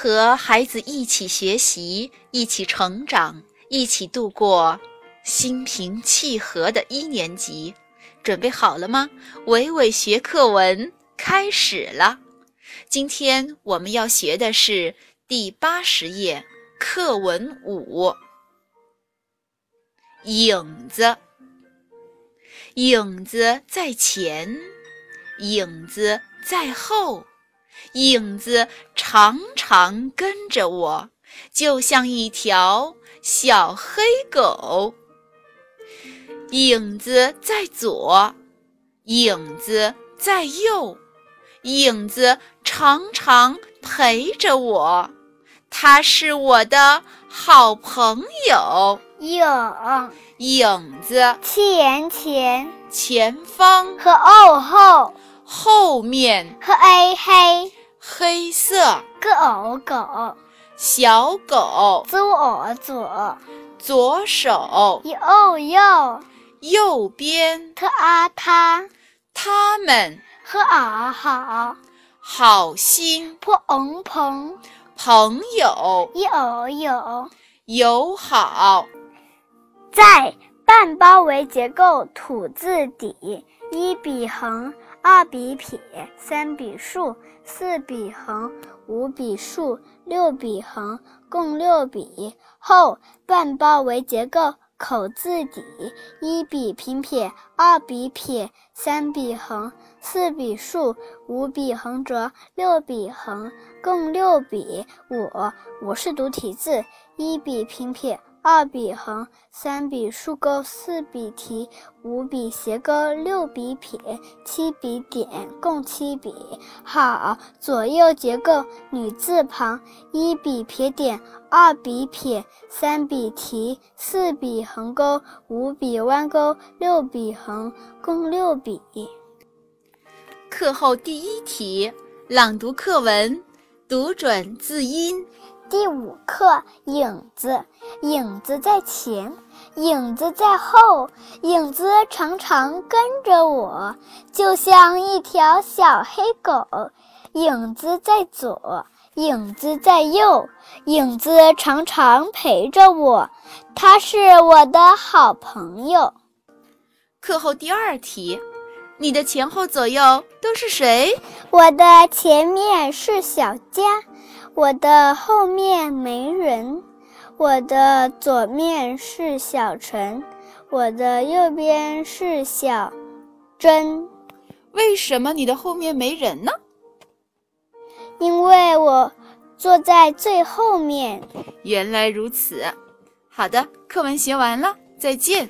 和孩子一起学习，一起成长，一起度过心平气和的一年级。准备好了吗？伟伟学课文开始了。今天我们要学的是第八十页课文五。影子，影子在前，影子在后，影子常常跟着我，就像一条小黑狗。影子在左，影子在右，影子常常陪着我，它是我的好朋友。影影子前前前方和后后后面和 a 黑。黑色。狗狗。小狗。左左。左手。右右。右边。特啊他。他们。和啊好。好心。破 ông 朋朋友。有有。友好。在半包围结构土字底，一笔横，二笔撇，三笔竖，四笔横，五笔竖，六笔横，共六笔后半包围结构口字底，一笔平撇，二笔撇，三笔横，四笔竖，五笔横折，六笔横，共六笔。我我是独体字，一笔平撇。二笔横，三笔竖钩，四笔提，五笔斜钩，六笔撇，七笔点，共七笔。好，左右结构女字旁，一笔撇点，二笔撇，三笔提，四笔横钩，五笔弯钩，六笔横，共六笔。课后第一题，朗读课文，读准字音。第五课，影子，影子在前，影子在后，影子常常跟着我，就像一条小黑狗。影子在左，影子在右，影子常常陪着我，它是我的好朋友。课后第二题，你的前后左右都是谁？我的前面是小家。我的后面没人，我的左面是小陈，我的右边是小珍。为什么你的后面没人呢？因为我坐在最后面。原来如此。好的，课文学完了，再见。